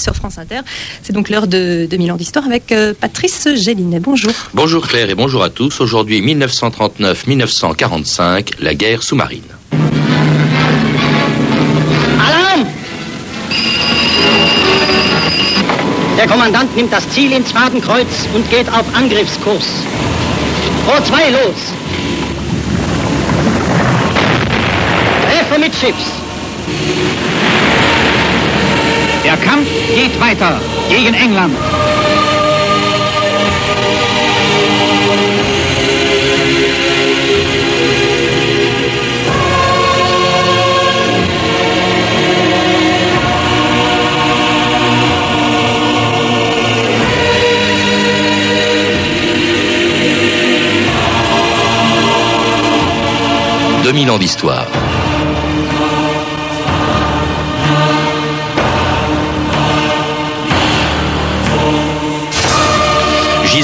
sur France Inter. C'est donc l'heure de 2000 ans d'histoire avec euh, Patrice Gélinet. Bonjour. Bonjour Claire et bonjour à tous. Aujourd'hui 1939-1945, la guerre sous-marine. Alarm! Der Kommandant nimmt das Ziel ins Fadenkreuz und geht auf Angriffskurs. Vor zwei los! Treffer mit Chips! Der Kampf geht weiter gegen England. « 2000 ans d'histoire.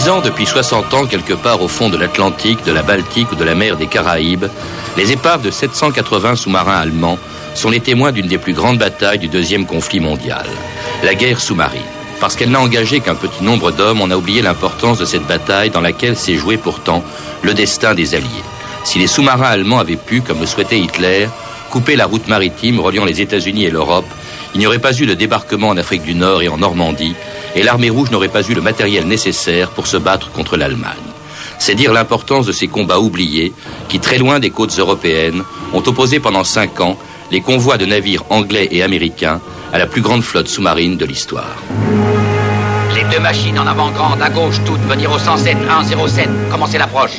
Depuis 60 ans quelque part au fond de l'Atlantique, de la Baltique ou de la mer des Caraïbes, les épaves de 780 sous-marins allemands sont les témoins d'une des plus grandes batailles du deuxième conflit mondial, la guerre sous-marine. Parce qu'elle n'a engagé qu'un petit nombre d'hommes, on a oublié l'importance de cette bataille dans laquelle s'est joué pourtant le destin des Alliés. Si les sous-marins allemands avaient pu, comme le souhaitait Hitler, couper la route maritime reliant les États-Unis et l'Europe, il n'y aurait pas eu de débarquement en Afrique du Nord et en Normandie, et l'armée rouge n'aurait pas eu le matériel nécessaire pour se battre contre l'Allemagne. C'est dire l'importance de ces combats oubliés qui, très loin des côtes européennes, ont opposé pendant cinq ans les convois de navires anglais et américains à la plus grande flotte sous-marine de l'histoire. Les deux machines en avant grande à gauche, toutes venir au 107 107. Commencez l'approche?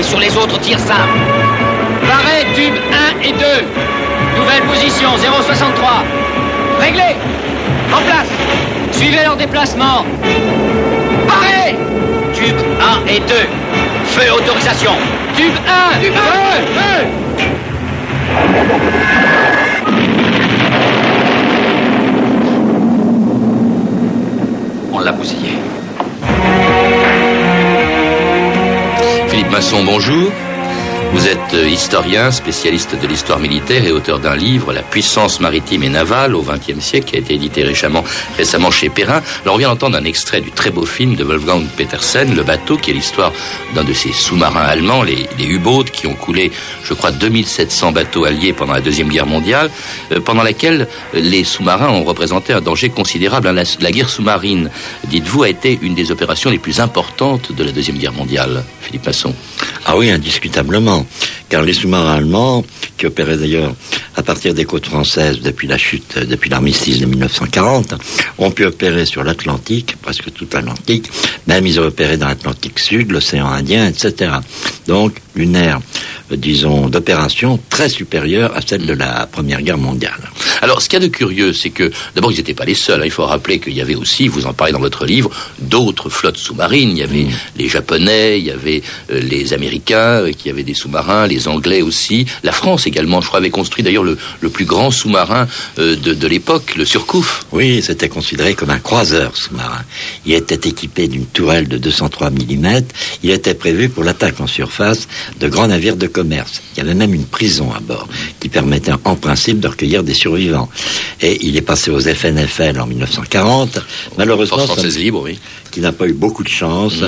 Et sur les autres tirs simples. Parez, tube 1 et 2. Nouvelle position, 063. Réglé En place Suivez leur déplacement. Parez Tube 1 et 2. Feu autorisation. Tube 1 Tube 1 Feu On l'a bousillé. Philippe Masson, bonjour. Vous êtes euh, historien, spécialiste de l'histoire militaire et auteur d'un livre, La puissance maritime et navale au XXe siècle, qui a été édité récemment, récemment chez Perrin. Alors on vient d'entendre un extrait du très beau film de Wolfgang Petersen, Le bateau, qui est l'histoire d'un de ces sous-marins allemands, les, U-boats, qui ont coulé, je crois, 2700 bateaux alliés pendant la Deuxième Guerre mondiale, euh, pendant laquelle les sous-marins ont représenté un danger considérable. La, la guerre sous-marine, dites-vous, a été une des opérations les plus importantes de la Deuxième Guerre mondiale, Philippe Masson. Ah oui, indiscutablement. Car les sous-marins allemands, qui opéraient d'ailleurs à partir des côtes françaises depuis la chute, depuis l'armistice de 1940, ont pu opérer sur l'Atlantique, presque tout l'Atlantique, même ils ont opéré dans l'Atlantique Sud, l'océan Indien, etc. Donc, une ère, euh, disons, d'opération très supérieure à celle de la Première Guerre mondiale. Alors, ce qu'il y a de curieux, c'est que, d'abord, ils n'étaient pas les seuls. hein. Il faut rappeler qu'il y avait aussi, vous en parlez dans votre livre, d'autres flottes sous-marines. Il y avait les Japonais, il y avait euh, les Américains euh, qui avaient des sous-marins, les Anglais aussi. La France également, je crois, avait construit d'ailleurs le, le plus grand sous-marin euh, de, de l'époque, le Surcouf. Oui, c'était considéré comme un croiseur sous-marin. Il était équipé d'une tourelle de 203 mm. Il était prévu pour l'attaque en surface de grands navires de commerce. Il y avait même une prison à bord qui permettait en principe de recueillir des survivants. Et il est passé aux FNFL en 1940. Malheureusement, française libre, oui. Qui n'a pas eu beaucoup de chance,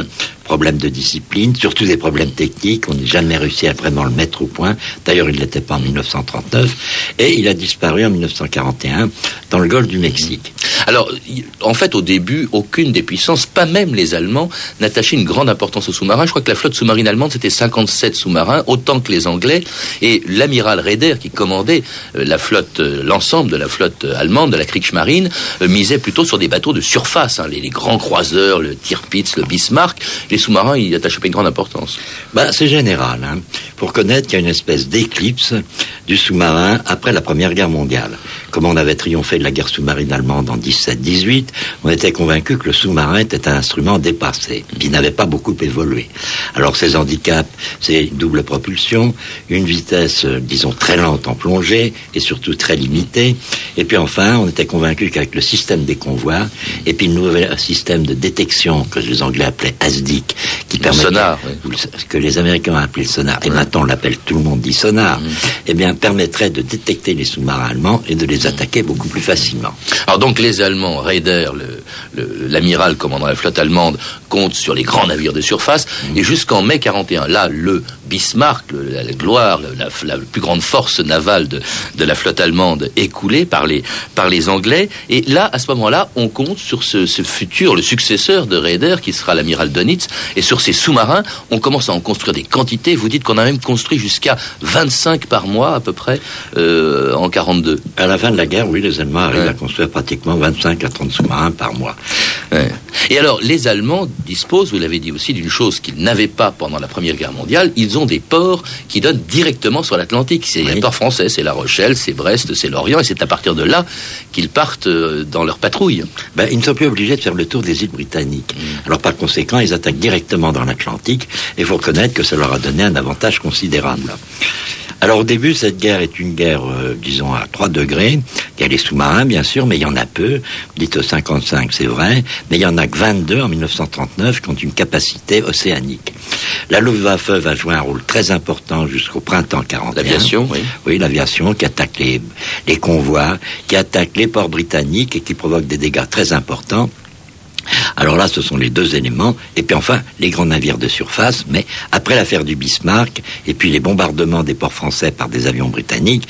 problèmes de discipline, surtout des problèmes techniques, on n'a jamais réussi à vraiment le mettre au point, d'ailleurs il ne l'était pas en 1939, et il a disparu en 1941 dans le golfe du Mexique. Alors, il- en fait, au début, aucune des puissances, pas même les Allemands, n'attachait une grande importance aux sous-marins. Je crois que la flotte sous-marine allemande, c'était 57 sous-marins, autant que les Anglais. Et l'amiral Raeder, qui commandait euh, la flotte, euh, l'ensemble de la flotte euh, allemande, de la Kriegsmarine, misait plutôt sur des bateaux de surface, hein, les, les grands croiseurs, Le Tirpitz, le Bismarck, les sous-marins, ils attachent pas une grande importance. Bah, c'est général. Hein. Faut reconnaître qu'il y a une espèce d'éclipse du sous-marin après la Première Guerre mondiale. Comme on avait triomphé de la guerre sous-marine allemande en 17-18, on était convaincu que le sous-marin était un instrument dépassé, qui n'avait pas beaucoup évolué. Alors ses handicaps, c'est double propulsion, une vitesse, euh, disons, très lente en plongée, et surtout très limitée. Et puis enfin, on était convaincu qu'avec le système des convois, et puis le nouvel système de détection que les Anglais appelaient ASDIC, qui permettait, sonar, oui. que les Américains ont appelé le sonar, et maintenant on l'appelle, tout le monde dit sonar, Mm. eh bien, permettrait de détecter les sous-marins allemands et de les attaquer beaucoup plus facilement. Alors donc les Allemands, Raider, le- le- l'amiral commandant la flotte allemande, comptent sur les grands navires de surface, et jusqu'en mai 41, là, le Bismarck, le- la, la gloire, la, la plus grande force navale de, de la flotte allemande est coulée par les, par les Anglais, et là, à ce moment-là, on compte sur ce, ce futur, le successeur de Raider, qui sera l'amiral Dönitz, et sur ces sous-marins, on commence à en construire des quantités, vous dites qu'on a même construit jusqu'à 25 par mois, à peu près, euh, en 42. À la fin de la guerre, oui, les Allemands arrivent Ouais. à construire pratiquement 25 à 30 sous-marins par mois. Ouais. Et alors, les Allemands disposent, vous l'avez dit aussi, d'une chose qu'ils n'avaient pas pendant la Première Guerre mondiale. Ils ont des ports qui donnent directement sur l'Atlantique. C'est Oui. les ports français, c'est La Rochelle, c'est Brest, c'est Lorient, et c'est à partir de là qu'ils partent euh, dans leur patrouille. Ben, ils ne sont plus obligés de faire le tour des îles britanniques. Alors par conséquent, ils attaquent directement dans l'Atlantique et il faut reconnaître que ça leur a donné un avantage considérable. Alors au début, cette guerre est une guerre, euh, disons, à 3 degrés. Il y a les sous-marins, bien sûr, mais il y en a peu. Dites 55, c'est vrai. Mais il y en a que 22 en 1939 qui ont une capacité océanique. La Luftwaffe va jouer un rôle très important jusqu'au printemps 41. L'aviation, oui. Oui, l'aviation qui attaque les, les convois, qui attaque les ports britanniques et qui provoque des dégâts très importants. Alors là, ce sont les deux éléments. Et puis enfin, les grands navires de surface. Mais après l'affaire du Bismarck et puis les bombardements des ports français par des avions britanniques,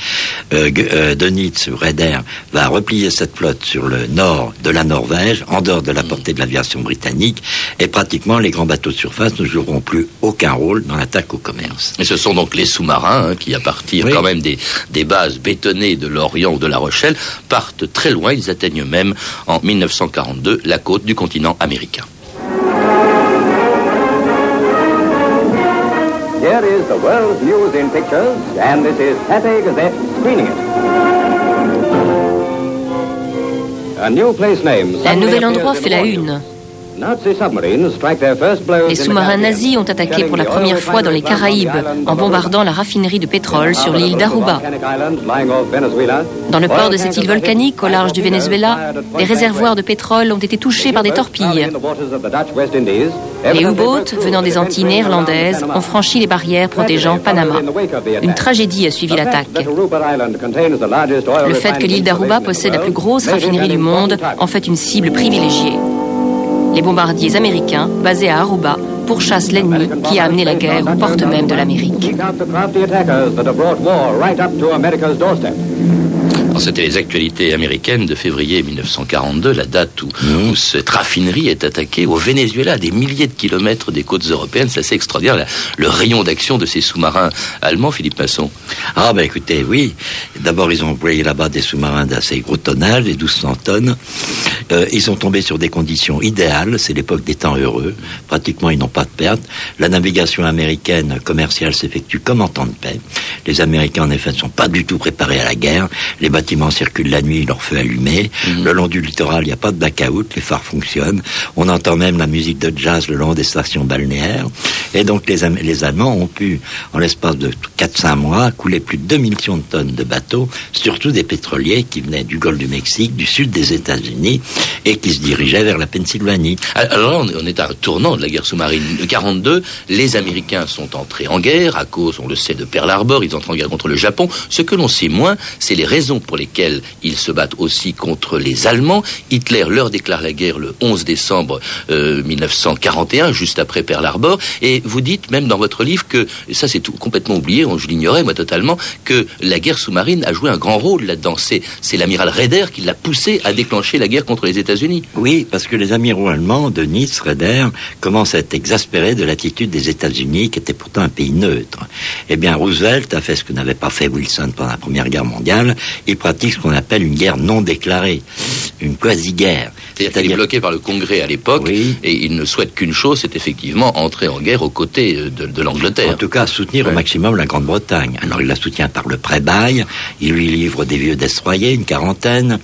euh, euh, Dönitz, Raeder, va replier cette flotte sur le nord de la Norvège, en dehors de la portée de l'aviation britannique. Et pratiquement, les grands bateaux de surface ne joueront plus aucun rôle dans l'attaque au commerce. Et ce sont donc les sous-marins hein, qui, à partir Oui. quand même des, des bases bétonnées de Lorient ou de La Rochelle, partent très loin. Ils atteignent même en 1942 la côte du continent américain. Here is the world's news in pictures, and this is Cathay Gazette screening it. A new place name Un nouvel endroit fait la une. Les sous-marins nazis ont attaqué pour la première fois dans les Caraïbes en bombardant la raffinerie de pétrole sur l'île d'Aruba. Dans le port de cette île volcanique au large du Venezuela, blank réservoirs de pétrole ont été touchés par des torpilles. Les U-boats venant des Antilles néerlandaises ont franchi les barrières protégeant Panama. Une tragédie a suivi l'attaque. Le fait que l'île d'Aruba possède la plus grosse raffinerie du monde en fait une cible privilégiée. Les bombardiers américains, basés à Aruba, pourchassent l'ennemi qui a amené la guerre aux portes même de l'Amérique. C'était les actualités américaines de février 1942, la date où, où cette raffinerie est attaquée au Venezuela, à des milliers de kilomètres des côtes européennes. C'est assez extraordinaire, la- le rayon d'action de ces sous-marins allemands, Philippe Masson. Ah ben écoutez, oui. D'abord, ils ont employé là-bas des sous-marins d'assez gros tonnage, des 1200 tonnes. Euh, ils sont tombés sur des conditions idéales. C'est l'époque des temps heureux. Pratiquement, ils n'ont pas de perte. La navigation américaine commerciale s'effectue comme en temps de paix. Les Américains, en effet, ne sont pas du tout préparés à la guerre. Les bâtiments circulent la nuit, leur feu allumé. Le long du littoral, il n'y a pas de blackout. Les phares fonctionnent. On entend même la musique de jazz le long des stations balnéaires. Et donc, les, les Allemands ont pu, en l'espace de 4-5 mois, couler plus de 2 millions de tonnes de bateaux, surtout des pétroliers qui venaient du Golfe du Mexique, du sud des États-Unis, et qui se dirigeaient vers la Pennsylvanie. Alors là, on est- à un tournant de la guerre sous-marine. En 42, les Américains sont entrés en guerre à cause, on le sait, de Pearl Harbor. Ils entrent en guerre contre le Japon. Ce que l'on sait moins, c'est les raisons pour lesquelles ils se battent aussi contre les Allemands. Hitler leur déclare la guerre le 11 décembre euh, 1941, juste après Pearl Harbor. Et vous dites même dans votre livre que, ça c'est tout complètement oublié, je l'ignorais moi totalement, que la guerre sous-marine a joué un grand rôle là-dedans. C'est l'amiral Raeder qui l'a poussé à déclencher la guerre contre les États-Unis. Oui, parce que les amiraux allemands de Nice, Raeder, commencent à être exaspérés de l'attitude des États-Unis, qui était pourtant un pays neutre. Eh bien, Roosevelt a fait ce que n'avait pas fait Wilson pendant la Première Guerre mondiale. Il pratique ce qu'on appelle une guerre non déclarée, une quasi-guerre. C'est-à-dire qu'il est bloqué par le Congrès à l'époque et il ne souhaite qu'une chose, c'est effectivement entrer en guerre aux côtés euh, de, l'Angleterre. En tout cas, soutenir au maximum la Grande-Bretagne. Alors il la soutient par le pré-bail, il lui livre des vieux destroyers, une quarantaine,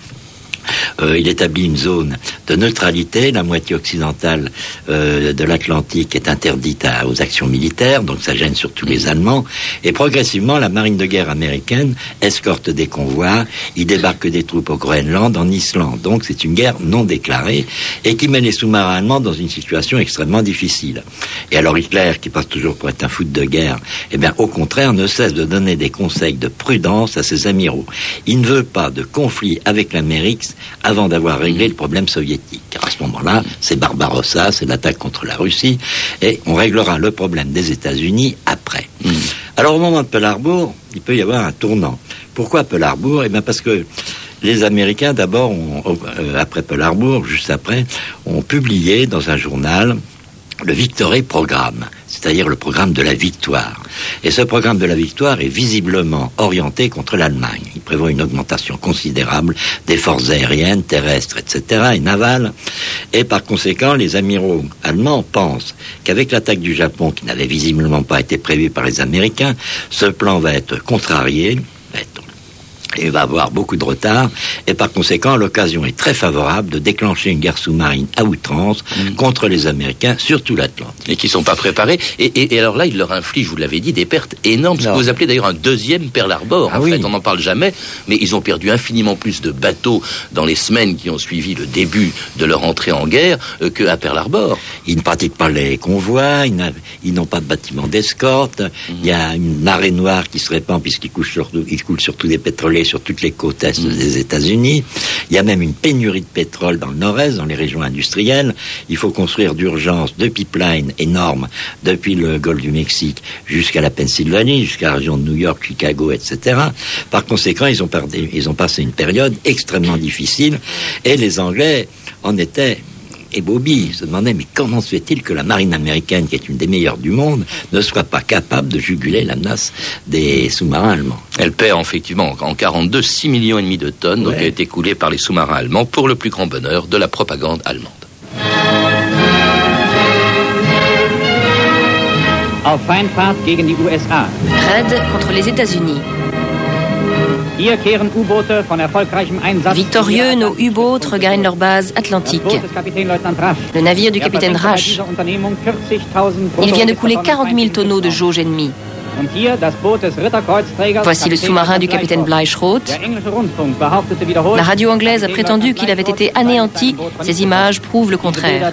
euh, il établit une zone de neutralité. La moitié occidentale euh, de l'Atlantique est interdite aux actions militaires, donc ça gêne surtout les Allemands. Et progressivement, la marine de guerre américaine escorte des convois. Il débarque des troupes au Groenland, en Islande. Donc c'est une guerre non déclarée et qui met les sous-marins allemands dans une situation extrêmement difficile. Et alors Hitler, qui passe toujours pour être un foot de guerre, eh bien au contraire ne cesse de donner des conseils de prudence à ses amiraux. Il ne veut pas de conflit avec l'Amérique avant d'avoir réglé le problème soviétique. Car à ce moment-là, c'est Barbarossa, c'est l'attaque contre la Russie, et on réglera le problème des États-Unis après. Hmm. Alors au moment de Pearl Harbor, il peut y avoir un tournant. Pourquoi Pearl Harbor? Eh bien parce que les Américains, d'abord, euh, après Pearl Harbor, juste après, ont publié dans un journal le Victory Programme, c'est-à-dire le programme de la victoire. Et ce programme de la victoire est visiblement orienté contre l'Allemagne. Il prévoit une augmentation considérable des forces aériennes, terrestres, etc., et navales. Et par conséquent, les amiraux allemands pensent qu'avec l'attaque du Japon, qui n'avait visiblement pas été prévue par les Américains, ce plan va être contrarié, il va avoir beaucoup de retard et par conséquent l'occasion est très favorable de déclencher une guerre sous-marine à outrance mm. contre les Américains surtout l'Atlantique. Et qui ne sont pas préparés. Et, alors là, il leur inflige, vous l'avez dit, des pertes énormes. Ce que vous appelez d'ailleurs un deuxième Pearl Harbor. Ah en fait, on n'en parle jamais, mais ils ont perdu infiniment plus de bateaux dans les semaines qui ont suivi le début de leur entrée en guerre euh, qu'à Pearl Harbor. Ils ne pratiquent pas les convois, ils n'ont pas de bâtiments d'escorte. Mm. Il y a une marée noire qui se répand puisqu'ils coulent surtout, surtout des pétroliers sur toutes les côtes est des États-Unis. Il y a même une pénurie de pétrole dans le nord-est, dans les régions industrielles. Il faut construire d'urgence deux pipelines énormes depuis le golfe du Mexique jusqu'à la Pennsylvanie, jusqu'à la région de New York, Chicago, etc. Par conséquent, ils ont passé une période extrêmement difficile et les Anglais en étaient et Bobby se demandait mais comment se fait-il que la marine américaine, qui est une des meilleures du monde, ne soit pas capable de juguler la menace des sous-marins allemands? Elle perd effectivement en 42 6 millions et demi de tonnes, donc elle est écoulée par les sous-marins allemands pour le plus grand bonheur de la propagande allemande. Raid contre les États-Unis. Victorieux, nos U-boats regagnent leur base atlantique. Le navire du capitaine Rasch. Il vient de couler 40 000 tonneaux de jauge ennemie. Voici le sous-marin du capitaine Bleichroth. La radio anglaise a prétendu qu'il avait été anéanti. Ces images prouvent le contraire.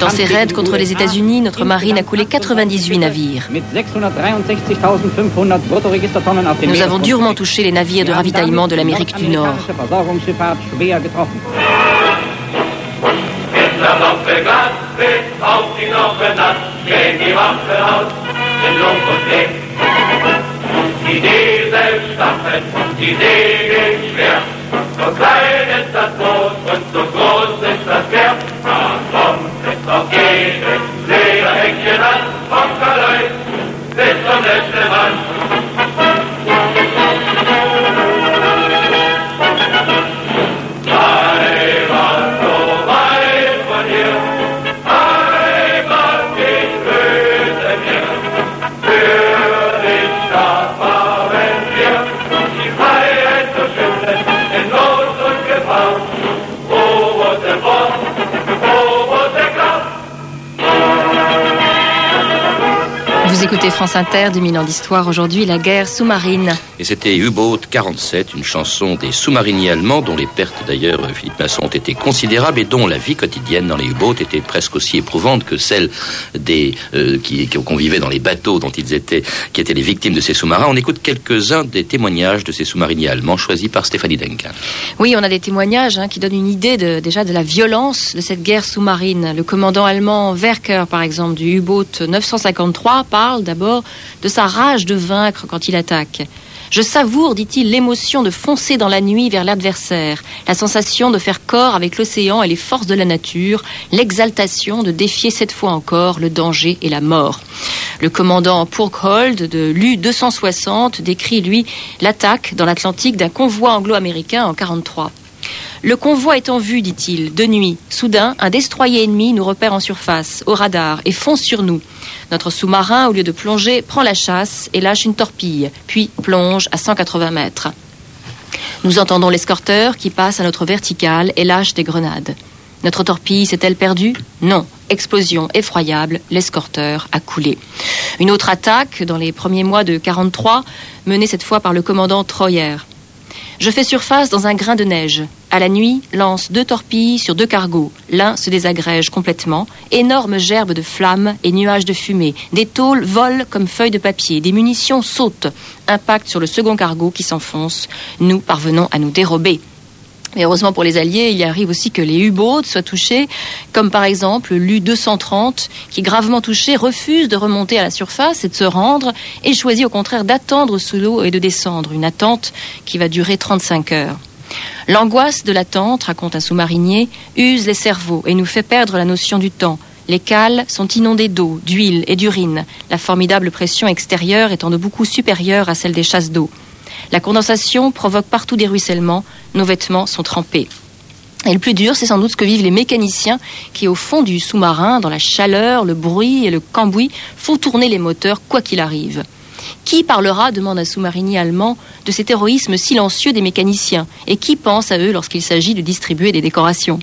Dans ces raids contre les États-Unis, notre marine a coulé 98 navires. Nous avons durement touché les navires de ravitaillement de l'Amérique du Nord. So klein ist das Boot und so groß ist das Pferd. Da kommt es auf jedes Vous écoutez France Inter, 2000 ans d'histoire. Aujourd'hui, la guerre sous-marine. Et c'était U-Boat 47, une chanson des sous-mariniers allemands, dont les pertes d'ailleurs, euh, Philippe Masson, ont été considérables et dont la vie quotidienne dans les U-Boats était presque aussi éprouvante que celle des euh, qui, qui convivaient dans les bateaux dont ils étaient, qui étaient les victimes de ces sous-marins. On écoute quelques-uns des témoignages de ces sous-mariniers allemands choisis par Stéphanie Denkin. Oui, on a des témoignages hein, qui donnent une idée de, déjà de la violence de cette guerre sous-marine. Le commandant allemand Werker, par exemple, du U-Boat 953, parle d'abord de sa rage de vaincre quand il attaque. Je savoure, dit-il, l'émotion de foncer dans la nuit vers l'adversaire, la sensation de faire corps avec l'océan et les forces de la nature, l'exaltation de défier cette fois encore le danger et la mort. Le commandant Purkhold de l'U-260 décrit, lui, l'attaque dans l'Atlantique d'un convoi anglo-américain en 43. Le convoi est en vue, dit-il, de nuit. Soudain, un destroyer ennemi nous repère en surface, au radar, et fonce sur nous. Notre sous-marin, au lieu de plonger, prend la chasse et lâche une torpille, puis plonge à 180 mètres. Nous entendons l'escorteur qui passe à notre verticale et lâche des grenades. Notre torpille s'est-elle perdue? Non. Explosion effroyable, l'escorteur a coulé. Une autre attaque, dans les premiers mois de 43, menée cette fois par le commandant Troyer. Je fais surface dans un grain de neige. À la nuit, lance deux torpilles sur deux cargos. L'un se désagrège complètement. Énorme gerbe de flammes et nuages de fumée. Des tôles volent comme feuilles de papier. Des munitions sautent. Impact sur le second cargo qui s'enfonce. Nous parvenons à nous dérober. Mais heureusement pour les Alliés, il arrive aussi que les U-boats soient touchés, comme par exemple l'U-230, qui, gravement touché, refuse de remonter à la surface et de se rendre, et choisit au contraire d'attendre sous l'eau et de descendre, une attente qui va durer 35 heures. L'angoisse de l'attente, raconte un sous-marinier, use les cerveaux et nous fait perdre la notion du temps. Les cales sont inondées d'eau, d'huile et d'urine, la formidable pression extérieure étant de beaucoup supérieure à celle des chasses d'eau. La condensation provoque partout des ruissellements, nos vêtements sont trempés. Et le plus dur, c'est sans doute ce que vivent les mécaniciens qui, au fond du sous-marin, dans la chaleur, le bruit et le cambouis, font tourner les moteurs quoi qu'il arrive. Qui parlera, demande un sous-marinier allemand, de cet héroïsme silencieux des mécaniciens? Et qui pense à eux lorsqu'il s'agit de distribuer des décorations?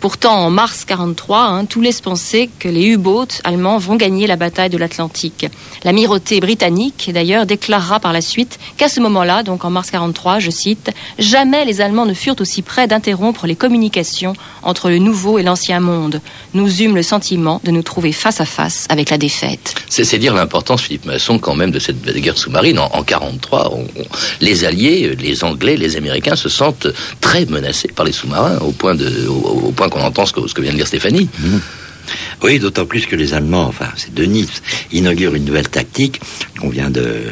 Pourtant, en mars 43, hein, tout laisse penser que les U-boats allemands vont gagner la bataille de l'Atlantique. L'amirauté britannique, d'ailleurs, déclarera par la suite qu'à ce moment-là, donc en mars 43, je cite, jamais les Allemands ne furent aussi près d'interrompre les communications entre le nouveau et l'ancien monde. Nous eûmes le sentiment de nous trouver face à face avec la défaite. C'est dire l'importance, Philippe Masson, quand même, de cette guerre sous-marine. En, en 43, on- on- les Alliés, les Anglais, les Américains se sentent très menacés par les sous-marins, au point, de, au point qu'on entend ce que, ce que vient de dire Stéphanie. Oui, d'autant plus que les Allemands, enfin, c'est de Nice, inaugurent une nouvelle tactique qu'on vient de,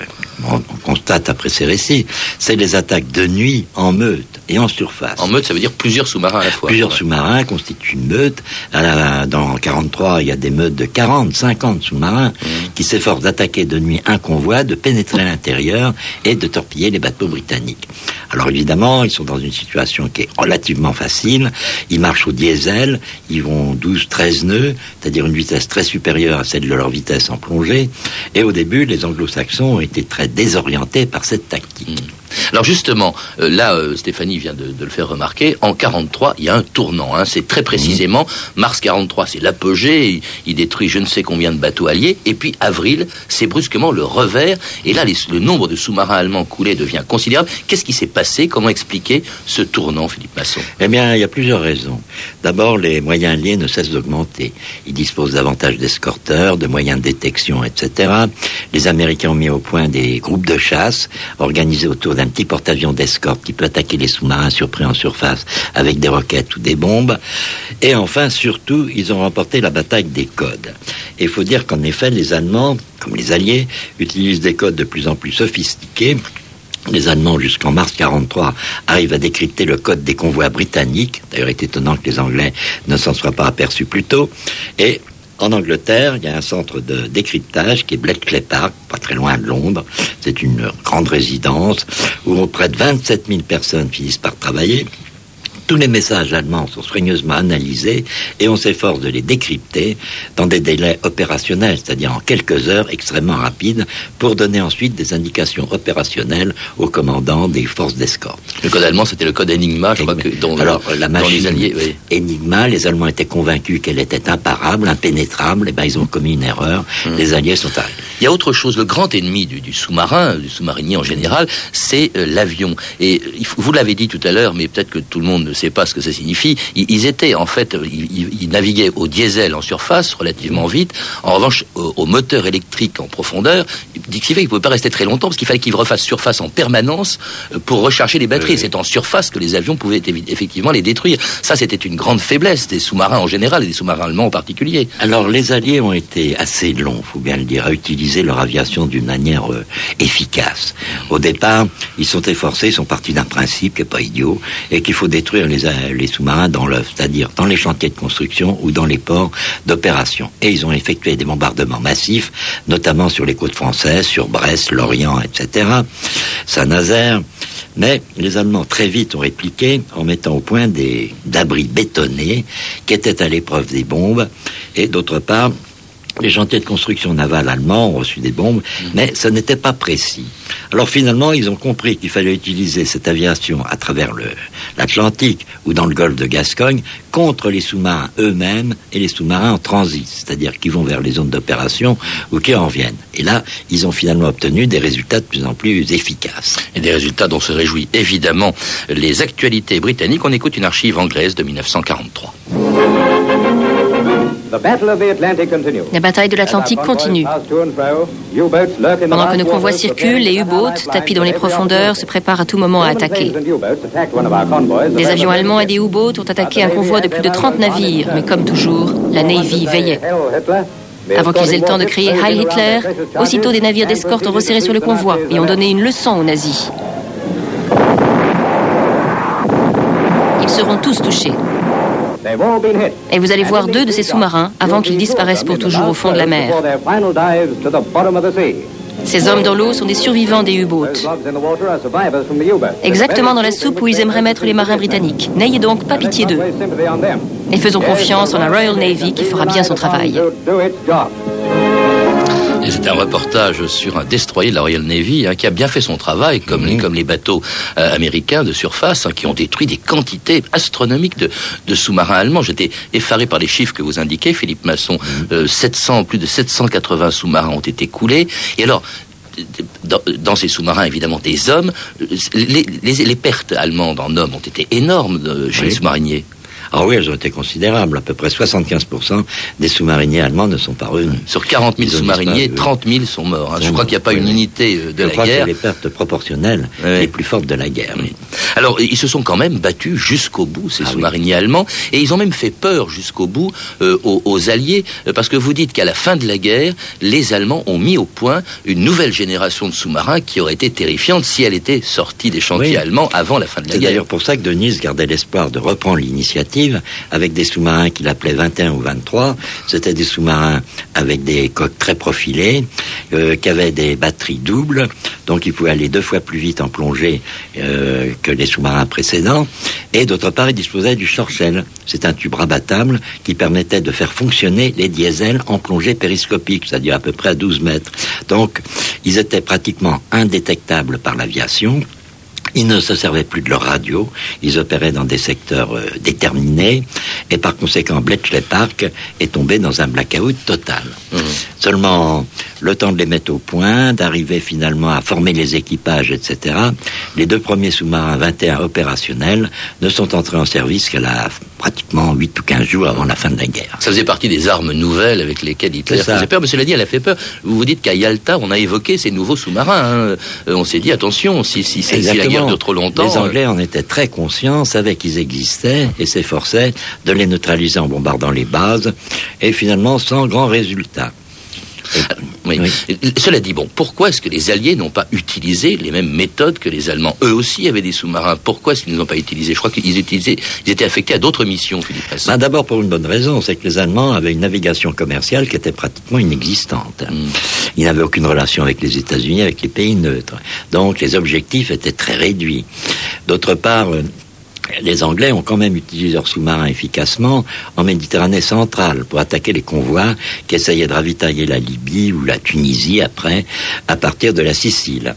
on, on constate après ces récits. C'est les attaques de nuit en meute et en surface. En meute, ça veut dire plusieurs sous-marins à la fois. Plusieurs Ouais. sous-marins constituent une meute. À la- dans 43, il y a des meutes de 40, 50 sous-marins Mmh. qui s'efforcent d'attaquer de nuit un convoi, de pénétrer à l'intérieur et de torpiller les bateaux britanniques. Alors évidemment, ils sont dans une situation qui est relativement facile. Ils marchent au diesel, ils vont 12, 13 nœuds, c'est-à-dire une vitesse très supérieure à celle de leur vitesse en plongée. Et au début, les anglo-saxons ont été très désorientés par cette tactique. Alors justement, euh, là, euh, Stéphanie vient de, le faire remarquer, en 43, il y a un tournant. hein. c'est très précisément, mars 43, c'est l'apogée, il, détruit je ne sais combien de bateaux alliés, et puis avril, c'est brusquement le revers, et là, le nombre de sous-marins allemands coulés devient considérable. Qu'est-ce qui s'est passé? Comment expliquer ce tournant, Philippe Masson? Eh bien, il y a plusieurs raisons. D'abord, les moyens alliés ne cessent d'augmenter. Ils disposent davantage d'escorteurs, de moyens de détection, etc. Les Américains ont mis au point des groupes de chasse organisés autour d'un porte-avions d'escorte qui peut attaquer les sous-marins surpris en surface avec des roquettes ou des bombes. Et enfin, surtout, ils ont remporté la bataille des codes. Il faut dire qu'en effet, les Allemands, comme les Alliés, utilisent des codes de plus en plus sophistiqués les Allemands, jusqu'en mars 43, arrivent à décrypter le code des convois britanniques. D'ailleurs, il est étonnant que les Anglais ne s'en soient pas aperçus plus tôt. Et en Angleterre, il y a un centre de décryptage qui est Bletchley Park, pas très loin de Londres. C'est une grande résidence où près de 27 000 personnes finissent par travailler. Tous les messages allemands sont soigneusement analysés et on s'efforce de les décrypter dans des délais opérationnels, c'est-à-dire en quelques heures extrêmement rapides, pour donner ensuite des indications opérationnelles aux commandants des forces d'escorte. Le code allemand, c'était le code Enigma, je crois que Alors, la machine les Alliés. oui. Enigma, les Allemands étaient convaincus qu'elle était imparable, impénétrable, et ben ils ont commis une erreur. Hmm. Les Alliés sont arrivés. Il y a autre chose, le grand ennemi du, du sous-marin, du sous-marinier en général, c'est euh, l'avion. Et euh, vous l'avez dit tout à l'heure, mais peut-être que tout le monde ne sait pas ce que ça signifie. Ils, ils étaient en fait, ils, ils naviguaient au diesel en surface relativement vite. En revanche, au, au moteur électrique en profondeur, ce qui fait qu'ils ne pouvaient pas rester très longtemps parce qu'il fallait qu'ils refassent surface en permanence euh, pour recharger les batteries. Oui. C'est en surface que les avions pouvaient effectivement les détruire. Ça, c'était une grande faiblesse des sous-marins en général et des sous-marins allemands en particulier. Alors, les Alliés ont été assez longs, faut bien le dire, à utiliser leur aviation d'une manière euh, efficace. Au départ, ils sont efforcés, ils sont partis d'un principe qui n'est pas idiot, et qu'il faut détruire les, euh, les sous-marins dans l'œuf, c'est-à-dire dans les chantiers de construction ou dans les ports d'opération. Et ils ont effectué des bombardements massifs, notamment sur les côtes françaises, sur Brest, Lorient, etc., Saint-Nazaire. Mais les Allemands très vite ont répliqué en mettant au point des d'abris bétonnés qui étaient à l'épreuve des bombes et d'autre part les chantiers de construction navale allemands ont reçu des bombes, mais ce n'était pas précis. Alors finalement, ils ont compris qu'il fallait utiliser cette aviation à travers l'Atlantique ou dans le golfe de Gascogne contre les sous-marins eux-mêmes et les sous-marins en transit, c'est-à-dire qui vont vers les zones d'opération ou qui en viennent. Et là, ils ont finalement obtenu des résultats de plus en plus efficaces. Et des résultats dont se réjouit évidemment les actualités britanniques. On écoute une archive anglaise de 1943. La bataille de l'Atlantique continue. Pendant que nos convois circulent, les U-boats, tapis dans les profondeurs, se préparent à tout moment à attaquer. Des avions allemands et des U-boats ont attaqué un convoi de plus de 30 navires, mais comme toujours, la Navy veillait. Avant qu'ils aient le temps de crier Heil Hitler, aussitôt des navires d'escorte ont resserré sur le convoi et ont donné une leçon aux nazis. Ils seront tous touchés. Et vous allez voir deux de ces sous-marins avant qu'ils disparaissent pour toujours au fond de la mer. Ces hommes dans l'eau sont des survivants des U-boats. Exactement dans la soupe où ils aimeraient mettre les marins britanniques. N'ayez donc pas pitié d'eux. Et faisons confiance en la Royal Navy qui fera bien son travail. Et c'est un reportage sur un destroyer de la Royal Navy hein, qui a bien fait son travail, comme, les, comme les bateaux euh, américains de surface, hein, qui ont détruit des quantités astronomiques de, de sous-marins allemands. J'étais effaré par les chiffres que vous indiquez, Philippe Masson. Euh, 700, plus de 780 sous-marins ont été coulés. Et alors, dans, dans ces sous-marins, évidemment, des hommes. Les, les- les pertes allemandes en hommes ont été énormes euh, chez Oui. les sous-mariniers. Ah oui, elles ont été considérables. À peu près 75% des sous-mariniers allemands ne sont pas revenus. Sur 40 000 Ils ont sous-mariniers, disparu, 30 000 sont morts. hein. Je Oui, crois qu'il n'y a pas oui, une oui. unité euh, de Je la crois que guerre. c'est les pertes proportionnelles Ouais. les plus fortes de la guerre. oui. Alors, ils se sont quand même battus jusqu'au bout, ces Ah oui. sous-mariniers allemands, et ils ont même fait peur jusqu'au bout euh, aux, aux Alliés, euh, parce que vous dites qu'à la fin de la guerre, les Allemands ont mis au point une nouvelle génération de sous-marins qui aurait été terrifiante si elle était sortie des chantiers Oui. allemands avant la fin de la C'est guerre. d'ailleurs pour ça que Denise gardait l'espoir de reprendre l'initiative avec des sous-marins qu'il appelait 21 ou 23. C'était des sous-marins avec des coques très profilées, euh, qui avaient des batteries doubles, donc ils pouvaient aller deux fois plus vite en plongée euh, que les sous-marins précédents. Et d'autre part, ils disposaient du Shorshell. C'est un tube rabattable qui permettait de faire fonctionner les diesels en plongée périscopique, c'est-à-dire à peu près à 12 mètres. Donc, ils étaient pratiquement indétectables par l'aviation. Ils ne se servaient plus de leur radio, ils opéraient dans des secteurs euh, déterminés, et par conséquent, Bletchley Park est tombé dans un blackout total. Seulement, le temps de les mettre au point, d'arriver finalement à former les équipages, etc., les deux premiers sous-marins 21 opérationnels ne sont entrés en service qu'à la pratiquement 8 ou 15 jours avant la fin de la guerre. Ça faisait partie des armes nouvelles avec lesquelles Hitler faisait peur. Mais cela dit, elle a fait peur. Vous vous dites qu'à Yalta, on a évoqué ces nouveaux sous-marins. hein. Euh, on s'est dit, attention, si, si, si, si la guerre dure trop longtemps... Les euh, Anglais en étaient très conscients, savaient qu'ils existaient et s'efforçaient de les neutraliser en bombardant les bases, et finalement sans grand résultat. Et- Oui. Oui. Cela dit, bon, pourquoi est-ce que les Alliés n'ont pas utilisé les mêmes méthodes que les Allemands? Eux aussi avaient des sous-marins. Pourquoi est-ce qu'ils ne les ont pas utilisés Je crois qu'ils utilisaient, ils étaient affectés à d'autres missions, Philippe. Ben, D'abord pour une bonne raison, c'est que les Allemands avaient une navigation commerciale qui était pratiquement inexistante. Mm. Ils n'avaient aucune relation avec les États-Unis, avec les pays neutres. Donc les objectifs étaient très réduits. D'autre part, les Anglais ont quand même utilisé leurs sous-marins efficacement en Méditerranée centrale pour attaquer les convois qui essayaient de ravitailler la Libye ou la Tunisie après, à partir de la Sicile.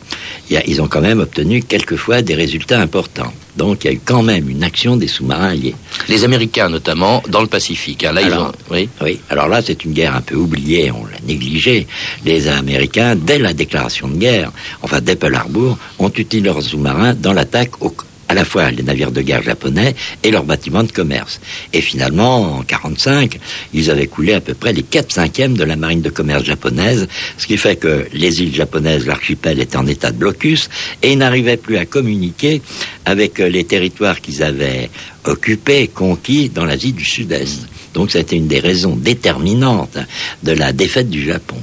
Ils ont quand même obtenu quelquefois des résultats importants. Donc il y a eu quand même une action des sous-marins alliés. Les Américains, notamment, dans le Pacifique. hein. Là, ils Alors, ont... Oui. Oui, alors là, c'est une guerre un peu oubliée, on l'a négligée. Les Américains, dès la déclaration de guerre, enfin dès Pearl Harbor, ont utilisé leurs sous-marins dans l'attaque au- à la fois les navires de guerre japonais et leurs bâtiments de commerce. Et finalement, en 45, ils avaient coulé à peu près les 4 cinquièmes de la marine de commerce japonaise, ce qui fait que les îles japonaises, l'archipel étaient en état de blocus et n'arrivaient plus à communiquer avec euh, les territoires qu'ils avaient occupés, conquis dans l'Asie du Sud-Est. Donc c'était une des raisons déterminantes de la défaite du Japon.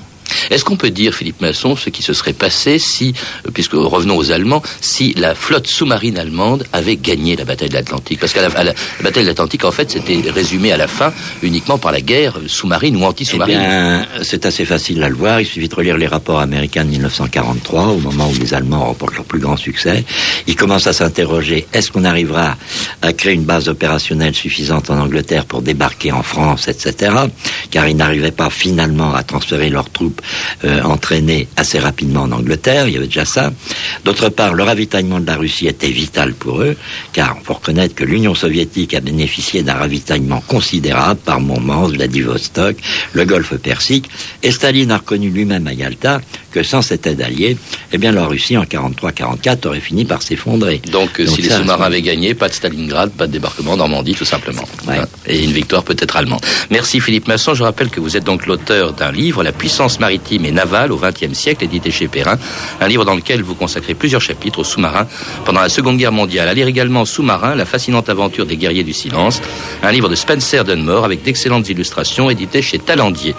Est-ce qu'on peut dire, Philippe Masson, ce qui se serait passé si, euh, puisque revenons aux Allemands, si la flotte sous-marine allemande avait gagné la bataille de l'Atlantique? Parce que la, la, bataille de l'Atlantique, en fait, c'était résumé à la fin uniquement par la guerre sous-marine ou anti-sous-marine. Eh c'est assez facile à le voir. Il suffit de relire les rapports américains de 1943, au moment où les Allemands remportent leur plus grand succès. Ils commencent à s'interroger est-ce qu'on arrivera à créer une base opérationnelle suffisante en Angleterre pour débarquer en France, etc. Car ils n'arrivaient pas finalement à transférer leurs troupes euh, entraîné assez rapidement en Angleterre, il y avait déjà ça. D'autre part, le ravitaillement de la Russie était vital pour eux, car on faut reconnaître que l'Union soviétique a bénéficié d'un ravitaillement considérable par Montmans, Vladivostok, le Golfe Persique, et Staline a reconnu lui-même à Yalta que sans cette aide alliée, eh bien la Russie en 43-44 aurait fini par s'effondrer. Donc, si les sous-marins avaient gagné, pas de Stalingrad, pas de débarquement en Normandie, tout simplement. Hein, et une victoire peut-être allemande. Merci Philippe Masson. Je rappelle que vous êtes donc l'auteur d'un livre, La puissance maritime et navale au XXe siècle, édité chez Perrin. Un livre dans lequel vous consacrez plusieurs chapitres aux sous-marins pendant la Seconde Guerre mondiale. À lire également Sous-marins, la fascinante aventure des guerriers du silence. Un livre de Spencer Dunmore avec d'excellentes illustrations, édité chez Talendier.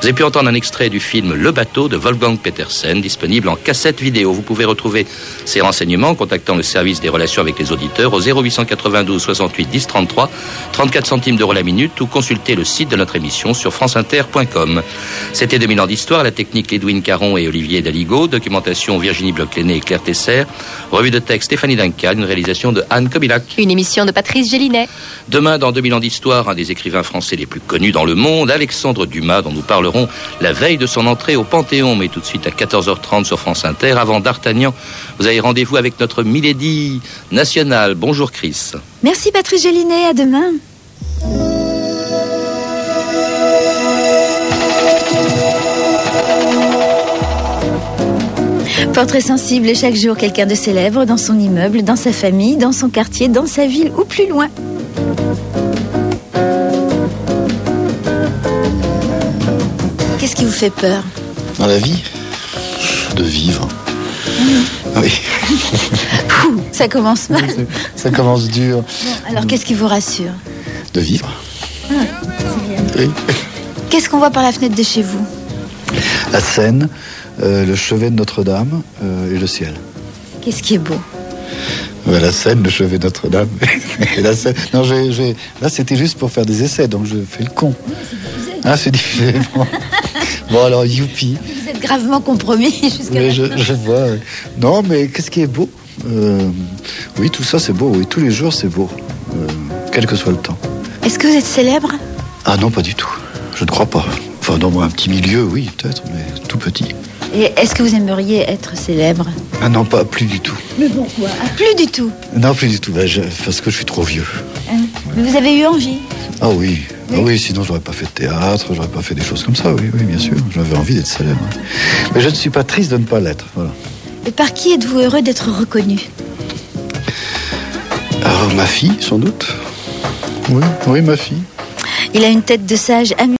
Vous avez pu entendre un extrait du film Le bateau de Wolfgang Petersen, disponible en cassette vidéo. Vous pouvez retrouver ces renseignements en contactant le service des relations avec les auditeurs au 0892 68 10 33, 34 centimes d'euros la minute ou consulter le site de notre émission sur franceinter.com. C'était 2000 ans d'histoire, la technique Edwin Caron et Olivier Daligo, documentation Virginie bloch et Claire Tesser, revue de texte Stéphanie Duncan, une réalisation de Anne Kobilac. Une émission de Patrice Gélinet. Demain, dans 2000 ans d'histoire, un des écrivains français les plus connus dans le monde, Alexandre Dumas, dont nous parlerons la veille de son entrée au Panthéon, mais tout de suite à 14h30 sur France Inter. Avant d'Artagnan, vous avez rendez-vous avec notre Milady nationale. Bonjour Chris. Merci Patrice Gélinet, à demain. Portrait sensible chaque jour quelqu'un de célèbre dans son immeuble, dans sa famille, dans son quartier, dans sa ville ou plus loin. Qu'est-ce qui vous fait peur? Dans la vie? De vivre. Mmh. Oui. ça commence mal. Ça commence dur. alors qu'est-ce qui vous rassure? De vivre. Ah, oui. Qu'est-ce qu'on voit par la fenêtre de chez vous? La Seine, le chevet de Notre-Dame euh, et le ciel. Qu'est-ce qui est beau? La Seine, le chevet de Notre-Dame la. Non, là c'était juste pour faire des essais, donc je fais le con. Ah, c'est diffusé. Bon. alors, youpi. Vous êtes gravement compromis jusqu'à je, je, vois. Non, mais qu'est-ce qui est beau? Euh, Oui, tout ça, c'est beau. Oui, tous les jours, c'est beau. Euh, quel que soit le temps. Est-ce que vous êtes célèbre? Ah non, pas du tout. Je ne crois pas. Enfin, dans un petit milieu, oui, peut-être, mais tout petit. Et est-ce que vous aimeriez être célèbre Ah non, pas plus du tout. Mais pourquoi? Ah, Plus du tout Non, plus du tout. Ben, je, parce que je suis trop vieux. Hein? Mais vous avez eu envie Ah oui. Ah oui, sinon j'aurais pas fait de théâtre, j'aurais pas fait des choses comme ça, oui, oui, bien sûr. J'avais envie d'être célèbre. Mais je ne suis pas triste de ne pas l'être, voilà. Et par qui êtes-vous heureux d'être reconnu? Alors, ma fille, sans doute. Oui, oui, ma fille. Il a une tête de sage amusant.